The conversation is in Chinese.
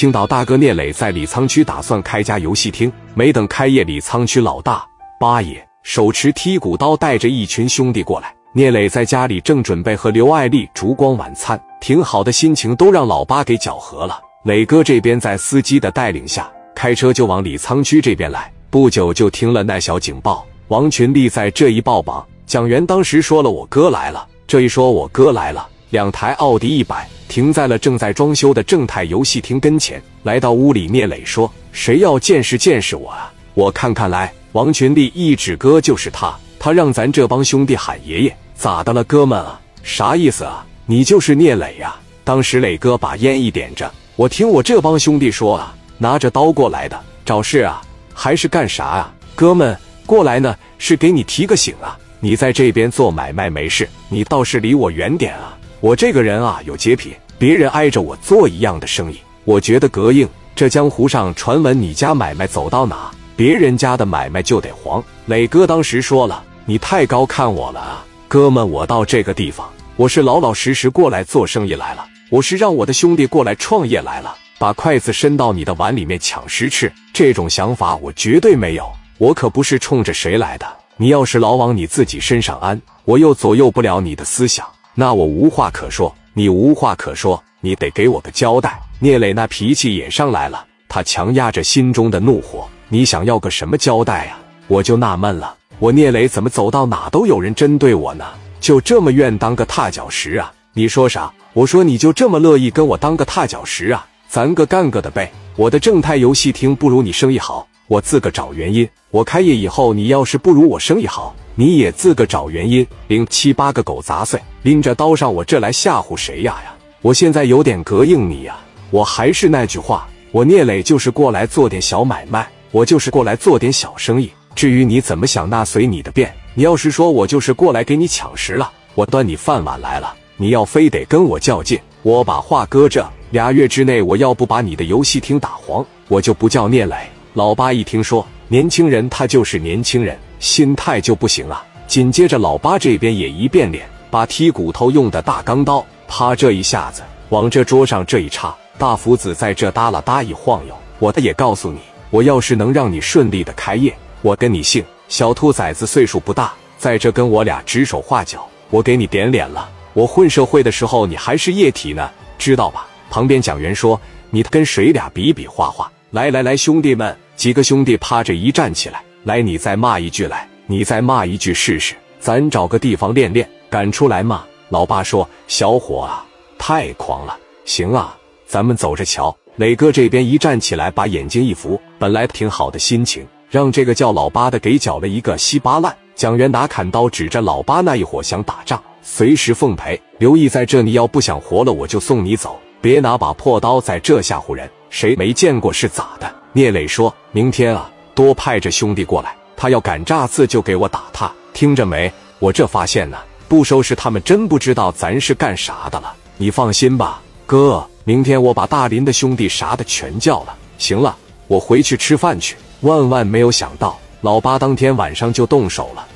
青岛大哥聂磊在李沧区打算开家游戏厅，没等开业，李沧区老大八爷手持剔骨刀，带着一群兄弟过来。聂磊在家里正准备和刘爱丽烛光晚餐，挺好的心情都让老八给搅和了。磊哥这边在司机的带领下，开车就往李沧区这边来。不久就听了那小警报，王群立在这一报榜，蒋元当时说了：“我哥来了。”这一说，我哥来了，两台奥迪一百。停在了正在装修的正泰游戏厅跟前。来到屋里，聂磊说：“谁要见识见识我啊？我看看来。”王群力一指哥就是他，他让咱这帮兄弟喊爷爷，咋的了，哥们啊？啥意思啊？你就是聂磊呀？当时磊哥把烟一点着，我听我这帮兄弟说啊，拿着刀过来的，找事啊，还是干啥啊？哥们过来呢，是给你提个醒啊，你在这边做买卖没事，你倒是离我远点啊。我这个人啊有洁癖，别人挨着我做一样的生意，我觉得膈应。这江湖上传闻，你家买卖走到哪，别人家的买卖就得黄。磊哥当时说了：“你太高看我了啊，哥们，我到这个地方，我是老老实实过来做生意来了，我是让我的兄弟过来创业来了，把筷子伸到你的碗里面抢食吃，这种想法我绝对没有，我可不是冲着谁来的。你要是老往你自己身上安，我又左右不了你的思想。”那我无话可说，你无话可说，你得给我个交代。聂磊那脾气也上来了，他强压着心中的怒火。你想要个什么交代呀？我就纳闷了，我聂磊怎么走到哪都有人针对我呢？就这么愿当个踏脚石啊？你说啥？我说你就这么乐意跟我当个踏脚石啊？咱个干个的呗。我的正泰游戏厅不如你生意好，我自个找原因。我开业以后，你要是不如我生意好。你也自个找原因，领七八个狗杂碎，拎着刀上我这来吓唬谁呀呀！我现在有点膈应你呀！我还是那句话，我聂磊就是过来做点小买卖，我就是过来做点小生意。至于你怎么想，那随你的便。你要是说我就是过来给你抢食了，我端你饭碗来了，你要非得跟我较劲，我把话搁这，俩月之内我要不把你的游戏厅打黄，我就不叫聂磊。老八一听说，年轻人他就是年轻人。心态就不行啊！紧接着，老八这边也一变脸，把剔骨头用的大钢刀，啪这一下子往这桌上这一插，大福子在这哒啦哒一晃悠。我的也告诉你，我要是能让你顺利的开业，我跟你姓。小兔崽子岁数不大，在这跟我俩指手画脚，我给你点脸了。我混社会的时候，你还是液体呢，知道吧？旁边蒋元说：“你跟谁俩比比划划？”来来来，兄弟们，几个兄弟趴着一站起来。来，你再骂一句来，你再骂一句试试，咱找个地方练练，敢出来骂。老八说：“小伙啊，太狂了。”行啊，咱们走着瞧。磊哥这边一站起来，把眼睛一扶，本来挺好的心情，让这个叫老八的给搅了一个稀巴烂。蒋元拿砍刀指着老八那一伙想打仗，随时奉陪。刘毅在这，你要不想活了，我就送你走，别拿把破刀在这吓唬人。谁没见过是咋的？聂磊说：“明天啊。”多派着兄弟过来，他要敢炸刺就给我打他，听着没？我这发现呢，不收拾他们真不知道咱是干啥的了。你放心吧，哥，明天我把大林的兄弟啥的全叫了。行了，我回去吃饭去。万万没有想到，老八当天晚上就动手了。